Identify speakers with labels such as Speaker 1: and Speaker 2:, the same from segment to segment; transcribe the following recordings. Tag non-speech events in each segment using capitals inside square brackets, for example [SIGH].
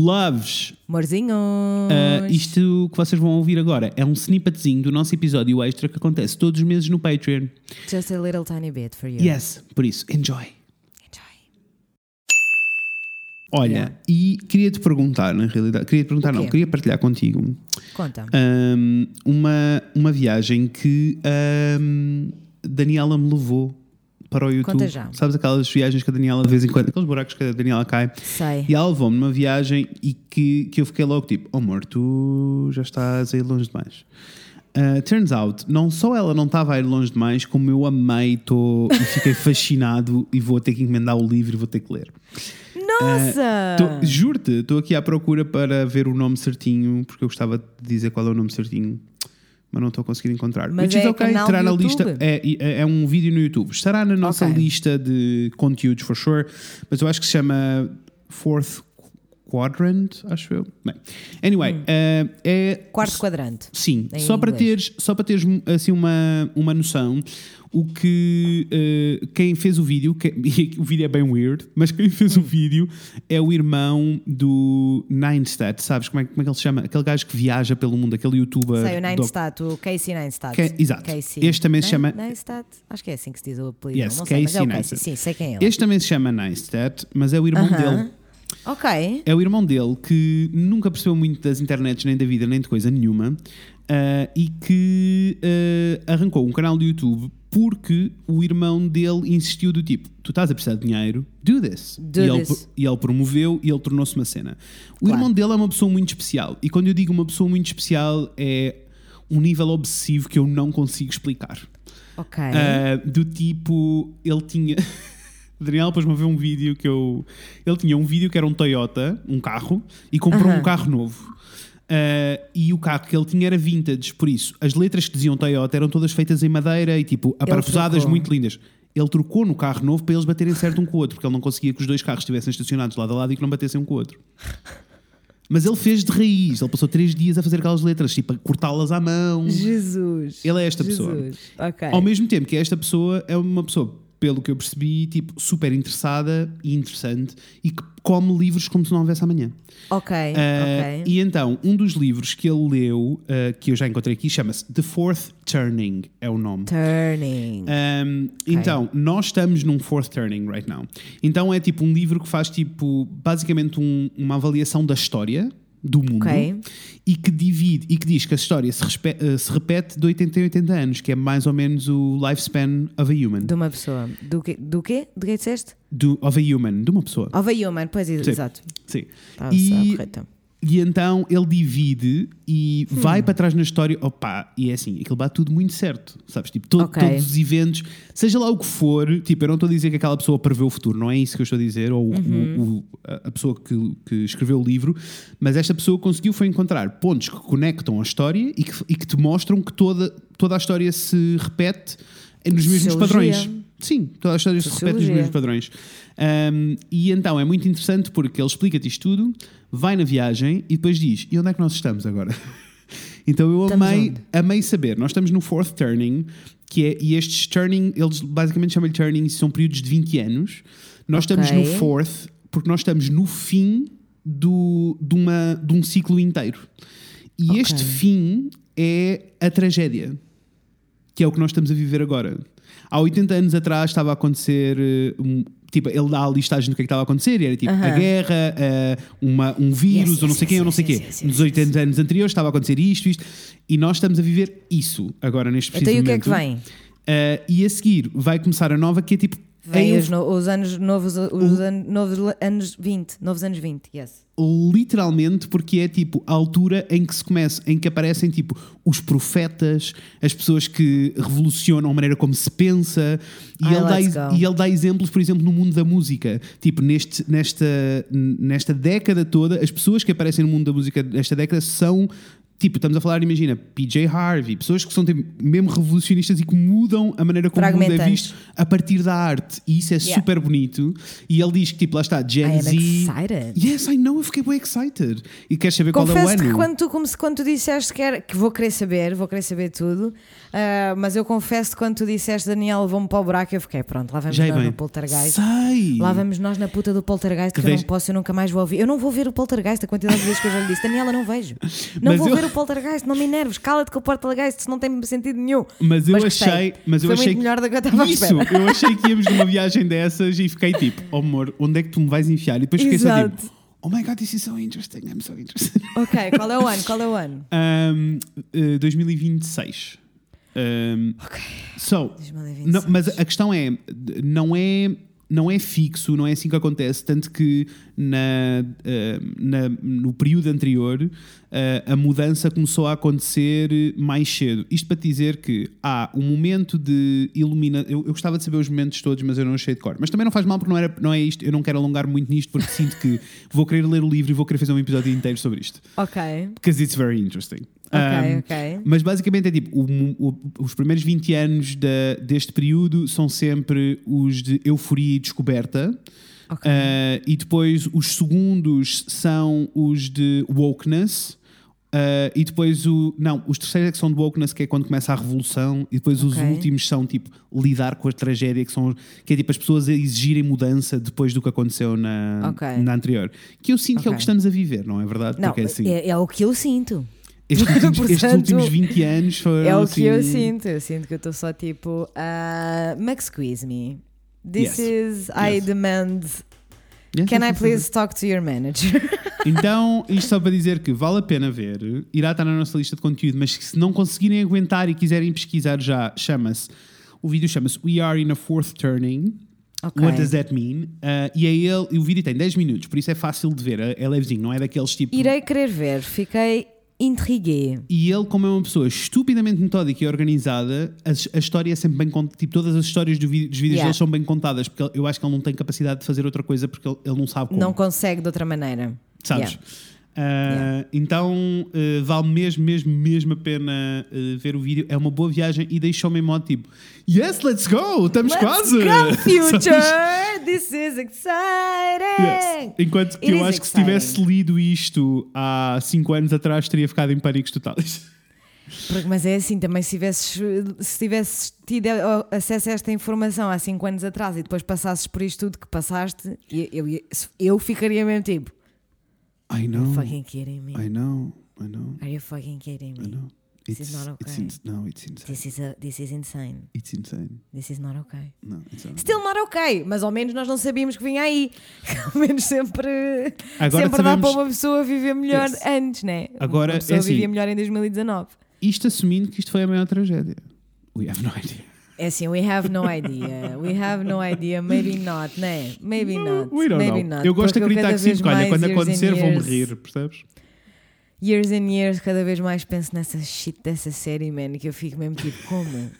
Speaker 1: Loves,
Speaker 2: Morzinhos.
Speaker 1: uh, isto que vocês vão ouvir agora é um snippetzinho do nosso episódio extra que acontece todos os meses no Patreon.
Speaker 2: Just a little tiny bit for you.
Speaker 1: Yes, por isso, enjoy.
Speaker 2: Enjoy.
Speaker 1: Olha,
Speaker 2: Yeah.
Speaker 1: e queria-te perguntar, na realidade, queria-te perguntar, não, queria partilhar contigo
Speaker 2: Conta.
Speaker 1: um, uma, uma viagem que um, Daniela me levou para o YouTube.
Speaker 2: Conta já.
Speaker 1: Sabes aquelas viagens que a Daniela de vez em quando, aqueles buracos que a Daniela cai.
Speaker 2: Sei.
Speaker 1: E ela levou-me numa viagem e que, que eu fiquei logo tipo, oh amor, tu já estás a ir longe demais. Uh, turns out, não só ela não estava a ir longe demais, como eu amei tô, e fiquei [LAUGHS] fascinado e vou ter que encomendar o livro e vou ter que ler.
Speaker 2: Nossa!
Speaker 1: Tô- Juro-te, estou aqui à procura para ver o nome certinho, porque eu gostava de dizer qual é o nome certinho, mas não estou a conseguir encontrar.
Speaker 2: Mas
Speaker 1: Which is
Speaker 2: é
Speaker 1: okay, estará na lista.
Speaker 2: YouTube?
Speaker 1: É, é, é um vídeo no YouTube. Estará na nossa
Speaker 2: Ok.
Speaker 1: lista de conteúdos, for sure, mas eu acho que se chama Fourth Quadrant, acho eu. Bem, anyway, eh, é.
Speaker 2: Hum. Quarto quadrante.
Speaker 1: Sim, só para, teres, só para teres assim uma, uma noção, o que eh, quem fez o vídeo, que- [LAUGHS] o vídeo é bem weird, mas quem fez
Speaker 2: Hum.
Speaker 1: o vídeo é o irmão do Ninestad, sabes como é, como é que ele se chama? Aquele gajo que viaja pelo mundo, aquele youtuber.
Speaker 2: Sei, o
Speaker 1: doc-
Speaker 2: Neistat, o Casey Neistat.
Speaker 1: Que- exato.
Speaker 2: Casey.
Speaker 1: Este também se chama-
Speaker 2: Neistat? Acho que é assim que se diz o apelido.
Speaker 1: Yes,
Speaker 2: não sei, mas é o
Speaker 1: Casey
Speaker 2: Casey. Sim, sei quem é ele.
Speaker 1: Este também se chama Ninestad, mas é o irmão
Speaker 2: Aham.
Speaker 1: dele.
Speaker 2: Ok.
Speaker 1: É o irmão dele que nunca percebeu muito das internets, nem da vida, nem de coisa nenhuma, ah, e que ah, arrancou um canal de YouTube porque o irmão dele insistiu do tipo: tu estás a precisar de dinheiro, do this.
Speaker 2: Do
Speaker 1: e, ele,
Speaker 2: this.
Speaker 1: e ele promoveu e ele tornou-se uma cena. O
Speaker 2: Claro.
Speaker 1: irmão dele é uma pessoa muito especial, e quando eu digo uma pessoa muito especial, é um nível obsessivo que eu não consigo explicar.
Speaker 2: Ok.
Speaker 1: Uh, do tipo, ele tinha. [LAUGHS] Daniel depois-me a ver um vídeo que eu. Ele tinha um vídeo que era um Toyota, um carro, e comprou
Speaker 2: Aham.
Speaker 1: um carro novo. Uh, e o carro que ele tinha era vintage, por isso as letras que diziam Toyota eram todas feitas em madeira e tipo aparafusadas muito lindas. Ele trocou no carro novo para eles baterem certo um com o outro, porque ele não conseguia que os dois carros estivessem estacionados lado a lado e que não batessem um com o outro. Mas ele fez de raiz, ele passou três dias a fazer aquelas letras, tipo a cortá-las à mão.
Speaker 2: Jesus.
Speaker 1: Ele é esta pessoa.
Speaker 2: Jesus. Ok.
Speaker 1: Ao mesmo tempo que esta pessoa é uma pessoa, pelo que eu percebi, tipo, super interessada e interessante e que come livros como se não houvesse amanhã.
Speaker 2: Ok.
Speaker 1: Uh,
Speaker 2: ok.
Speaker 1: E então, um dos livros que ele leu, uh, que eu já encontrei aqui, chama-se The Fourth Turning, é o nome.
Speaker 2: Turning.
Speaker 1: Um, Então, nós estamos num fourth turning right now. Então é tipo um livro que faz tipo basicamente um- uma avaliação da história do mundo
Speaker 2: Ok.
Speaker 1: E que e diz que a história se, eh, se repete de 80 em 80 anos, que é mais ou menos o lifespan of a human.
Speaker 2: De uma pessoa. Do quê? Do quê? Do que disseste?
Speaker 1: Do, of a human, de uma pessoa.
Speaker 2: Of a human. Pois, exato.
Speaker 1: Sim.
Speaker 2: Estava
Speaker 1: E-
Speaker 2: correta.
Speaker 1: E então ele divide e
Speaker 2: Hum.
Speaker 1: vai para trás na história. Opa, e é assim, aquilo bate tudo muito certo. Sabes? Tipo, to-
Speaker 2: Ok.
Speaker 1: todos os eventos, seja lá o que for, tipo, eu não estou a dizer que aquela pessoa prevê o futuro, não é isso que eu estou a dizer, ou o-
Speaker 2: Uhum.
Speaker 1: o- a a pessoa que, que escreveu o livro, mas esta pessoa conseguiu foi encontrar pontos que conectam a história e que, e que te mostram que toda, toda a história se repete nos mesmos padrões. Sim, toda a história se repete nos
Speaker 2: Sociologia.
Speaker 1: mesmos padrões. Um, e então é muito interessante porque ele explica-te isto tudo, vai na viagem e depois diz: e onde é que nós estamos agora? [LAUGHS] então eu
Speaker 2: Estamos
Speaker 1: amei,
Speaker 2: onde?
Speaker 1: amei saber. Nós estamos no fourth turning, que é, e estes turning, eles basicamente chamam-lhe turning, são períodos de 20 anos. Nós
Speaker 2: Ok.
Speaker 1: estamos no fourth porque nós estamos no fim do, de, uma, de um ciclo inteiro. E
Speaker 2: Ok.
Speaker 1: este fim é a tragédia que é o que nós estamos a viver agora. Há 80 anos atrás estava a acontecer. eh, um- tipo, ele dá a listagem do que é que estava a acontecer, e era tipo a
Speaker 2: Aham.
Speaker 1: guerra, eh, uma, um vírus,
Speaker 2: Yes,
Speaker 1: ou não
Speaker 2: yes,
Speaker 1: sei quem,
Speaker 2: yes,
Speaker 1: ou não sei
Speaker 2: yes,
Speaker 1: quê.
Speaker 2: yes, yes,
Speaker 1: Nos
Speaker 2: yes,
Speaker 1: 80 anos anteriores estava a acontecer isto, isto, e nós estamos a viver isso agora neste preciso
Speaker 2: Então e o que é que
Speaker 1: momento.
Speaker 2: vem?
Speaker 1: Eh, e a seguir vai começar a nova, que é tipo.
Speaker 2: Vem os, no- os anos novos, os an- novos anos 20. Novos anos 20, yes.
Speaker 1: literalmente porque é tipo a altura em que se começa, em que aparecem tipo os profetas, as pessoas que revolucionam a maneira como se pensa e,
Speaker 2: Ai,
Speaker 1: ele, dá,
Speaker 2: go.
Speaker 1: e ele dá exemplos, por exemplo, no mundo da música. Tipo, neste, nesta, nesta década toda, as pessoas que aparecem no mundo da música nesta década são Tipo, estamos a falar, imagina, PJ Harvey, pessoas que são tipo, mesmo revolucionistas e que mudam a maneira como o mundo é visto a partir da arte. E isso é
Speaker 2: Yeah.
Speaker 1: super bonito. E ele diz que, tipo, lá está,
Speaker 2: I
Speaker 1: Gen
Speaker 2: am
Speaker 1: Z.
Speaker 2: excited.
Speaker 1: Yes, I know, eu fiquei bem excited. E queres saber qual é o
Speaker 2: Confesso
Speaker 1: ano?
Speaker 2: que quando tu, como se, quando tu disseste que, era, que vou querer saber, vou querer saber tudo, ah, mas eu confesso que quando tu disseste Daniel, vou-me para o buraco, eu fiquei pronto, lá vamos
Speaker 1: Já é
Speaker 2: nós no Poltergeist.
Speaker 1: Sei!
Speaker 2: Lá vamos nós na puta do Poltergeist que,
Speaker 1: Que
Speaker 2: eu
Speaker 1: vejo-
Speaker 2: não posso, eu nunca mais vou ouvir. Eu não vou ver o Poltergeist, a quantidade de vezes que eu já lhe disse. Daniela, não vejo. [LAUGHS] Não
Speaker 1: Mas
Speaker 2: vou
Speaker 1: eu-
Speaker 2: ver o Poltergeist, não me enerves. Cala-te com o Poltergeist, isso não tem sentido nenhum.
Speaker 1: Mas eu
Speaker 2: Mas
Speaker 1: achei. Mas eu
Speaker 2: Foi
Speaker 1: achei
Speaker 2: muito
Speaker 1: que-
Speaker 2: melhor do que eu estava
Speaker 1: Isso, eu achei que íamos numa viagem dessas e fiquei tipo, oh amor, onde é que tu me vais enfiar? E depois fiquei só
Speaker 2: Exato.
Speaker 1: tipo, oh my god, this is so interesting, I'm so interested.
Speaker 2: Ok, qual é o ano? Qual é o ano? [LAUGHS]
Speaker 1: Um, eh, 2026. Um,
Speaker 2: Ok.
Speaker 1: so,
Speaker 2: 2026.
Speaker 1: não, mas a questão é, não é, não é fixo, não é assim que acontece, tanto que na, na- no período anterior a mudança começou a acontecer mais cedo. Isto para dizer que há um momento de iluminação. Eu, eu gostava de saber os momentos todos, mas eu não achei de cor. Mas também não faz mal porque não, era, não é isto. Eu não quero alongar muito nisto porque sinto que [LAUGHS] vou querer ler o livro e vou querer fazer um episódio inteiro sobre isto.
Speaker 2: Ok,
Speaker 1: Because it's very interesting.
Speaker 2: ok,
Speaker 1: Um,
Speaker 2: ok.
Speaker 1: mas basicamente é tipo: o- o- os primeiros 20 anos da- deste período são sempre os de euforia e descoberta.
Speaker 2: Ok.
Speaker 1: Uh, e depois os segundos são os de wokeness. Uh, e depois o. Não, os terceiros é que são de wokeness, que é quando começa a revolução. E depois os
Speaker 2: Ok.
Speaker 1: últimos são tipo lidar com a tragédia, que, são, que é tipo as pessoas a exigirem mudança depois do que aconteceu na,
Speaker 2: Ok.
Speaker 1: na anterior. Que eu sinto que é o que estamos a viver, não é verdade?
Speaker 2: Não,
Speaker 1: é assim.
Speaker 2: é, é o que eu sinto. [LAUGHS]
Speaker 1: Estes últimos, estes
Speaker 2: Portanto,
Speaker 1: últimos 20 anos foram.
Speaker 2: É o
Speaker 1: assim,
Speaker 2: que eu sinto. Eu sinto que eu estou só tipo. ah, Max, squeeze me. This
Speaker 1: Yes.
Speaker 2: is. I
Speaker 1: Yes.
Speaker 2: demand.
Speaker 1: Yes,
Speaker 2: Can I please talk to your manager? [LAUGHS]
Speaker 1: Então, isto só para dizer que vale a pena ver, irá estar na nossa lista de conteúdo, mas se não conseguirem aguentar e quiserem pesquisar já, chama-se. O vídeo chama-se We Are in a Fourth Turning.
Speaker 2: Ok.
Speaker 1: What does that mean? Uh, e é ele, e o vídeo tem 10 minutos, por isso é fácil de ver, é é levezinho, não é daqueles tipo.
Speaker 2: Irei querer ver. Fiquei intriguée.
Speaker 1: E ele, como é uma pessoa estupidamente metódica e organizada, a, a história é sempre bem contada. Tipo, todas as histórias do vi- dos vídeos
Speaker 2: Yeah.
Speaker 1: dele são bem contadas, porque eu acho que ele não tem capacidade de fazer outra coisa porque ele, ele não sabe como.
Speaker 2: Não consegue de outra maneira.
Speaker 1: Sabes?
Speaker 2: Yeah.
Speaker 1: Ah, Então uh, vale mesmo, mesmo, mesmo a pena uh, ver o vídeo. É uma boa viagem e deixou-me em modo tipo: Yes, let's go! Estamos
Speaker 2: Let's
Speaker 1: quase!
Speaker 2: go, [LAUGHS] future! This is exciting!
Speaker 1: Yes. Enquanto que
Speaker 2: It
Speaker 1: eu acho que se
Speaker 2: exciting.
Speaker 1: tivesse lido isto há 5 anos atrás, teria ficado em pânicos totais. [LAUGHS]
Speaker 2: Porque- mas é assim, também se tivesses, se tivesses tido acesso a esta informação há 5 anos atrás e depois passasses por isto tudo que passaste, eu, eu, eu ficaria mesmo tipo:
Speaker 1: I know.
Speaker 2: you fucking kidding me?
Speaker 1: I know. I know.
Speaker 2: Are you fucking kidding
Speaker 1: I
Speaker 2: me?
Speaker 1: know.
Speaker 2: This
Speaker 1: It's,
Speaker 2: is not
Speaker 1: it's
Speaker 2: okay.
Speaker 1: ins- no, it's insane.
Speaker 2: This is, a, this is insane.
Speaker 1: It's insane.
Speaker 2: This is not okay.
Speaker 1: No, it's not.
Speaker 2: Still not okay, mas ao menos nós não sabíamos que vinha aí. [LAUGHS] Ao menos sempre,
Speaker 1: Agora
Speaker 2: sempre dá para uma pessoa viver melhor
Speaker 1: Yes.
Speaker 2: antes, né?
Speaker 1: Agora,
Speaker 2: uma pessoa
Speaker 1: é assim-
Speaker 2: vivia melhor em 2019.
Speaker 1: Isto assumindo que isto foi a maior tragédia. We have no idea.
Speaker 2: É assim, we have no idea. We have no idea. Maybe not, né? Maybe not.
Speaker 1: We don't
Speaker 2: Maybe
Speaker 1: know.
Speaker 2: not.
Speaker 1: Eu gosto de acreditar que sim, olha, quando acontecer vou-me
Speaker 2: years-
Speaker 1: rir, percebes?
Speaker 2: Years and years, cada vez mais penso nessa shit dessa série, man, que eu fico mesmo tipo, como?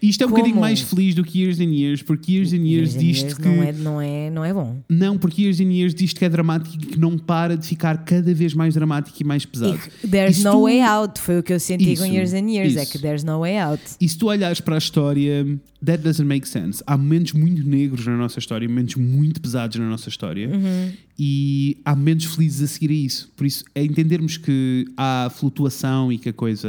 Speaker 1: Isto é um
Speaker 2: Como?
Speaker 1: bocadinho mais feliz do que Years and Years, porque Years and Years,
Speaker 2: Years
Speaker 1: diz que.
Speaker 2: não, é, não, é, não é bom.
Speaker 1: Não, porque Years and Years diz que é dramático e que não para de ficar cada vez mais dramático e mais pesado.
Speaker 2: E there's
Speaker 1: Isto-
Speaker 2: no way out. Foi o que eu senti
Speaker 1: Isso,
Speaker 2: com Years and Years. É
Speaker 1: isso.
Speaker 2: que there's no way out.
Speaker 1: E se tu olhares para a história, that doesn't make sense. Há momentos muito negros na nossa história, momentos muito pesados na nossa história,
Speaker 2: Uhum.
Speaker 1: E há momentos felizes a seguir a isso. Por isso, é entendermos que há flutuação e que a coisa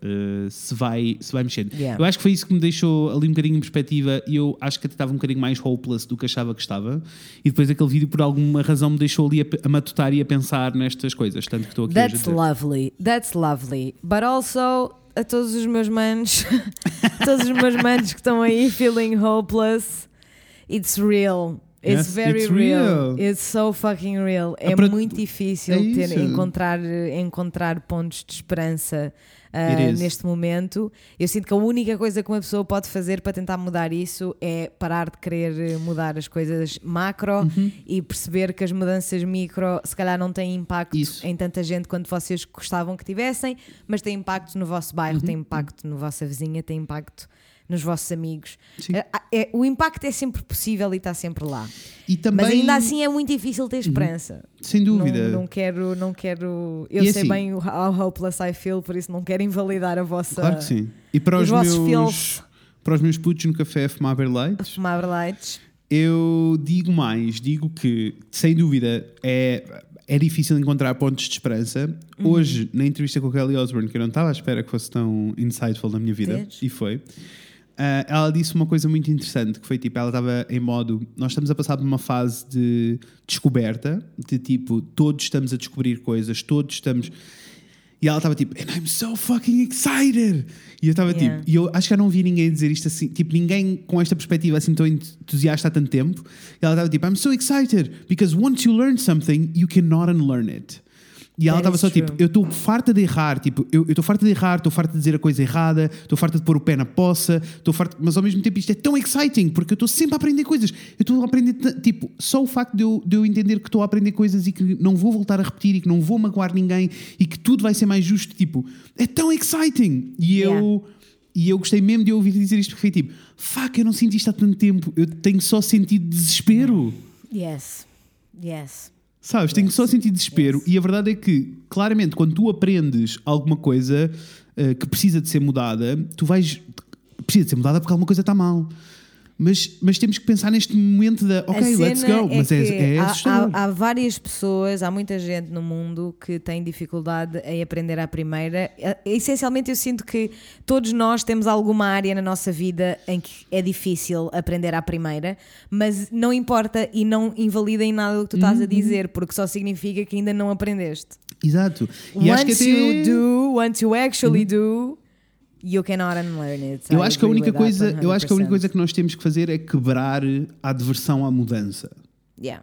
Speaker 1: eh, se, vai, se vai mexendo.
Speaker 2: Yeah.
Speaker 1: Eu acho que foi isso que me deixou ali um bocadinho em perspectiva e eu acho que até estava um bocadinho mais hopeless do que achava que estava. E depois aquele vídeo, por alguma razão, me deixou ali a, a matutar e a pensar nestas coisas. Tanto que estou aqui
Speaker 2: That's lovely. That's lovely. But also, a todos os meus manos, [LAUGHS] todos os meus manos que estão aí feeling hopeless, it's real. It's
Speaker 1: Yes,
Speaker 2: very
Speaker 1: it's
Speaker 2: real.
Speaker 1: real.
Speaker 2: It's so fucking real. É muito difícil
Speaker 1: é
Speaker 2: ter, encontrar, encontrar pontos de esperança
Speaker 1: is.
Speaker 2: neste momento. Eu sinto que a única coisa que uma pessoa pode fazer para tentar mudar isso é parar de querer eh, mudar as coisas macro
Speaker 1: Uhum.
Speaker 2: e perceber que as mudanças micro se calhar não têm impacto
Speaker 1: Isso.
Speaker 2: em tanta gente quanto vocês gostavam que tivessem, mas tem impacto no vosso bairro,
Speaker 1: Uhum.
Speaker 2: tem impacto na vossa vizinha, tem impacto nos vossos amigos. É- é- o impacto é sempre possível e está sempre lá.
Speaker 1: E também,
Speaker 2: Mas ainda assim é muito difícil ter esperança.
Speaker 1: sem dúvida.
Speaker 2: Não, não quero, não quero. Eu
Speaker 1: E
Speaker 2: sei
Speaker 1: assim-
Speaker 2: bem o how hopeless I feel, por isso não quero invalidar a vossa.
Speaker 1: Claro que sim. E para
Speaker 2: os
Speaker 1: meus,
Speaker 2: feels.
Speaker 1: para os meus putos no café a fumar Berlites,
Speaker 2: Fumar lights.
Speaker 1: eu digo mais, digo que sem dúvida é, é difícil encontrar pontos de esperança.
Speaker 2: Uhum.
Speaker 1: Hoje, na entrevista com a Kelly Osbourne, que eu não estava à espera que fosse tão insightful na minha vida,
Speaker 2: Vês?
Speaker 1: e foi. Ah, ela disse uma coisa muito interessante que foi tipo, ela estava em modo, nós estamos a passar por uma fase de descoberta, de tipo, todos estamos a descobrir coisas, todos estamos e ela estava tipo, and I'm so fucking excited! E eu estava
Speaker 2: Yeah.
Speaker 1: tipo, e eu acho que eu não vi ninguém dizer isto assim, tipo, ninguém com esta perspectiva assim tão entusiasta há tanto tempo. E ela estava tipo, I'm so excited because once you learn something, you cannot unlearn it. E ela estava
Speaker 2: is
Speaker 1: só tipo, eu estou farta de errar, tipo, eu estou farta de errar, estou farta de dizer a coisa errada, estou farta de pôr o pé na poça, estou farta, mas ao mesmo tempo isto é tão exciting porque eu estou sempre a aprender coisas. Eu estou a aprender, tipo, só o facto de eu, de eu entender que estou a aprender coisas e que não vou voltar a repetir e que não vou magoar ninguém e que tudo vai ser mais justo, tipo, é tão exciting. E
Speaker 2: Yeah.
Speaker 1: eu. E eu gostei mesmo de ouvir dizer isto porque foi tipo, fuck, eu não senti isto há tanto tempo, eu tenho só sentido desespero.
Speaker 2: Yes. Yes.
Speaker 1: Sabes, tenho só sentido desespero e a verdade é que, claramente, quando tu aprendes alguma coisa eh, que precisa de ser mudada, tu vais. Precisa de ser mudada porque alguma coisa está mal. Mas, mas temos que pensar neste momento da,
Speaker 2: A
Speaker 1: ok, let's go. mas é,
Speaker 2: que
Speaker 1: é
Speaker 2: há-
Speaker 1: assustador.
Speaker 2: há, há várias pessoas, há muita gente no mundo que tem dificuldade em aprender à primeira. Eh, Essencialmente, eu sinto que todos nós temos alguma área na nossa vida em que é difícil aprender à primeira, mas não importa e não invalida em nada o que tu estás a
Speaker 1: Uhum.
Speaker 2: dizer, porque só significa que ainda não aprendeste.
Speaker 1: Exato. E acho que
Speaker 2: once
Speaker 1: até- Uhum.
Speaker 2: you do, once you actually do, you cannot unlearn it.
Speaker 1: Eu
Speaker 2: I
Speaker 1: acho que a única coisa, eu acho que a única
Speaker 2: 100%.
Speaker 1: coisa que nós temos que fazer é quebrar a aversão à mudança.
Speaker 2: Yeah.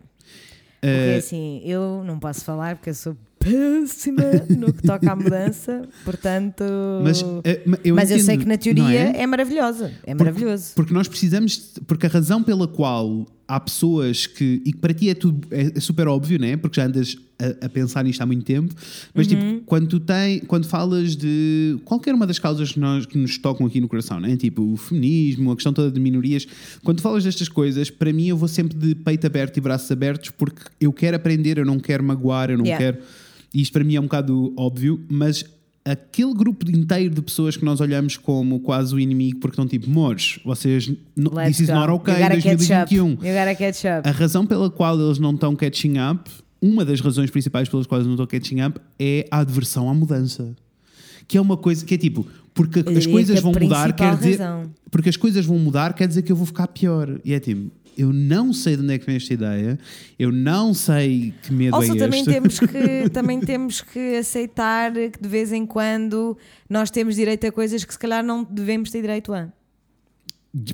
Speaker 2: Porque
Speaker 1: Eh,
Speaker 2: assim, eu não posso falar porque eu sou péssima [LAUGHS] no que toca à mudança, portanto.
Speaker 1: mas eh, eu,
Speaker 2: mas eu sei que na teoria
Speaker 1: é?
Speaker 2: é? maravilhosa. É maravilhoso.
Speaker 1: Porque nós precisamos, porque a razão pela qual há pessoas que, e que para ti é, tudo, é, é super óbvio, né? porque já andas a, a pensar nisto há muito tempo, mas
Speaker 2: Uhum.
Speaker 1: tipo, quando tu tem, quando falas de qualquer uma das causas que, nós, que nos tocam aqui no coração, né? tipo o feminismo, a questão toda de minorias, quando falas destas coisas, para mim eu vou sempre de peito aberto e braços abertos porque eu quero aprender, eu não quero magoar, eu não
Speaker 2: Yeah.
Speaker 1: quero. E isto para mim é um bocado óbvio, mas aquele grupo inteiro de pessoas que nós olhamos como quase o inimigo, porque estão tipo, mores, vocês, no, this is
Speaker 2: go.
Speaker 1: not okay
Speaker 2: you gotta
Speaker 1: em
Speaker 2: catch up.
Speaker 1: 2021.
Speaker 2: You gotta catch up.
Speaker 1: A razão pela qual eles não estão catching up, uma das razões principais pelas quais não estão catching up, é a adversão à mudança. Que é uma coisa que é tipo, porque as coisas vão mudar, quer dizer.
Speaker 2: razão.
Speaker 1: Porque as coisas vão mudar, quer dizer que eu vou ficar pior. E é tipo, eu não sei de onde é que vem esta ideia, eu não sei que medo
Speaker 2: Also,
Speaker 1: é
Speaker 2: também
Speaker 1: este.
Speaker 2: temos, que, [LAUGHS] também temos que aceitar que de vez em quando nós temos direito a coisas que se calhar não devemos ter direito a.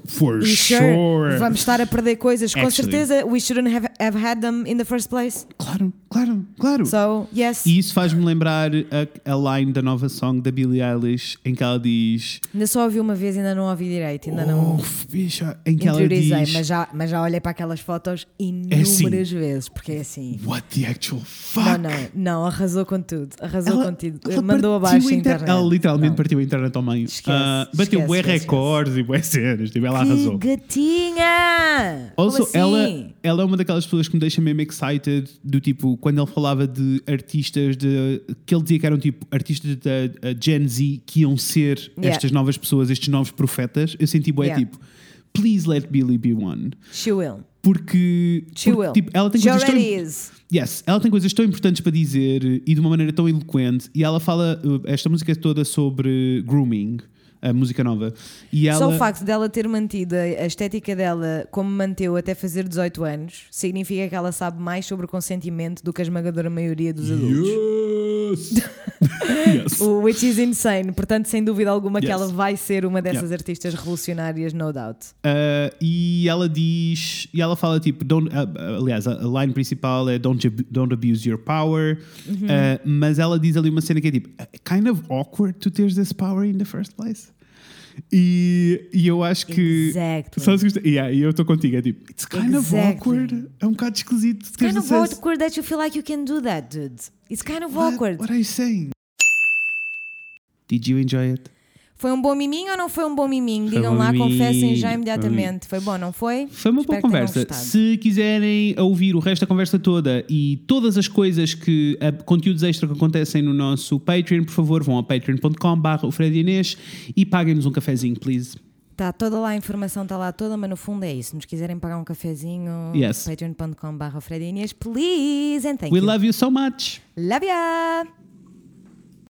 Speaker 1: For
Speaker 2: sure, vamos estar a perder coisas. Com
Speaker 1: Actually.
Speaker 2: certeza, we shouldn't have, have had them in the first place.
Speaker 1: Claro, claro, claro.
Speaker 2: So, yes.
Speaker 1: E isso faz-me lembrar a, a line da nova song da Billie Eilish em que ela diz.
Speaker 2: Ainda só ouvi uma vez, ainda não ouvi direito, ainda não
Speaker 1: Uf, bicha, em que ela diz.
Speaker 2: mas já, mas já olhei para aquelas fotos inúmeras
Speaker 1: assim.
Speaker 2: vezes, porque é assim.
Speaker 1: What the actual fuck?
Speaker 2: Não, não, não, arrasou com tudo, arrasou
Speaker 1: Ela-
Speaker 2: com tudo,
Speaker 1: ela
Speaker 2: mandou abaixo a
Speaker 1: inter-
Speaker 2: internet.
Speaker 1: Ela literalmente
Speaker 2: Não.
Speaker 1: partiu a internet ao meio.
Speaker 2: Esquece,
Speaker 1: Ah, bateu
Speaker 2: esquece,
Speaker 1: bué recordes e bué cenas. Tipo, ela arrasou.
Speaker 2: Que gatinha!
Speaker 1: Also,
Speaker 2: assim?
Speaker 1: ela, ela é uma daquelas pessoas que me deixa mesmo excited, do tipo, quando ele falava de artistas, de, que ele dizia que eram tipo artistas da Gen Z que iam ser
Speaker 2: Yeah.
Speaker 1: estas novas pessoas, estes novos profetas, eu senti bué
Speaker 2: Yeah.
Speaker 1: tipo, please let Billy be one.
Speaker 2: She will.
Speaker 1: Porque,
Speaker 2: She
Speaker 1: porque,
Speaker 2: will.
Speaker 1: tipo, ela tem
Speaker 2: She
Speaker 1: coisas tão,
Speaker 2: already is.
Speaker 1: Yes, ela tem coisas tão importantes para dizer e de uma maneira tão eloquente. E ela fala, uh, esta música é toda sobre grooming, a música nova. E ela,
Speaker 2: Só o facto dela ter mantido a estética dela como manteu até fazer 18 anos significa que ela sabe mais sobre o consentimento do que a esmagadora maioria dos adultos.
Speaker 1: Yes! [LAUGHS] yes.
Speaker 2: O Which is insane. Portanto, sem dúvida alguma que
Speaker 1: Yes.
Speaker 2: ela vai ser uma dessas
Speaker 1: Yeah.
Speaker 2: artistas revolucionárias, no doubt.
Speaker 1: Uh, e ela diz, e ela fala tipo, don't, uh, aliás, a, line principal é don't, don't abuse your power,
Speaker 2: Uhum.
Speaker 1: Uh, mas ela diz ali uma cena que é tipo, kind of awkward to ter this power in the first place. E, e eu acho que.
Speaker 2: Exactly.
Speaker 1: Sabes que yeah, e eu estou contigo, é tipo, it's kind of
Speaker 2: Exactly.
Speaker 1: awkward. É um bocado esquisito.
Speaker 2: It's kind of awkward that you feel like you can do that, dude. It's kind of
Speaker 1: What-
Speaker 2: awkward.
Speaker 1: What are you saying? Did you enjoy it?
Speaker 2: Foi um bom miminho ou não foi um bom miminho?
Speaker 1: Foi
Speaker 2: Digam
Speaker 1: bom
Speaker 2: lá,
Speaker 1: miminho,
Speaker 2: confessem já imediatamente. Foi bom, não foi?
Speaker 1: Foi uma
Speaker 2: Espero
Speaker 1: boa conversa. Se quiserem ouvir o resto da conversa toda e todas as coisas que, a, conteúdos extra que acontecem no nosso Patreon, por favor, vão ao Fred Inês e paguem-nos um cafezinho, please.
Speaker 2: Está toda lá a informação, está lá toda, mas no fundo é isso. Se nos quiserem pagar um cafezinho,
Speaker 1: Yes.
Speaker 2: patreon.com.br please and thank
Speaker 1: We
Speaker 2: you.
Speaker 1: love you so much.
Speaker 2: Love ya!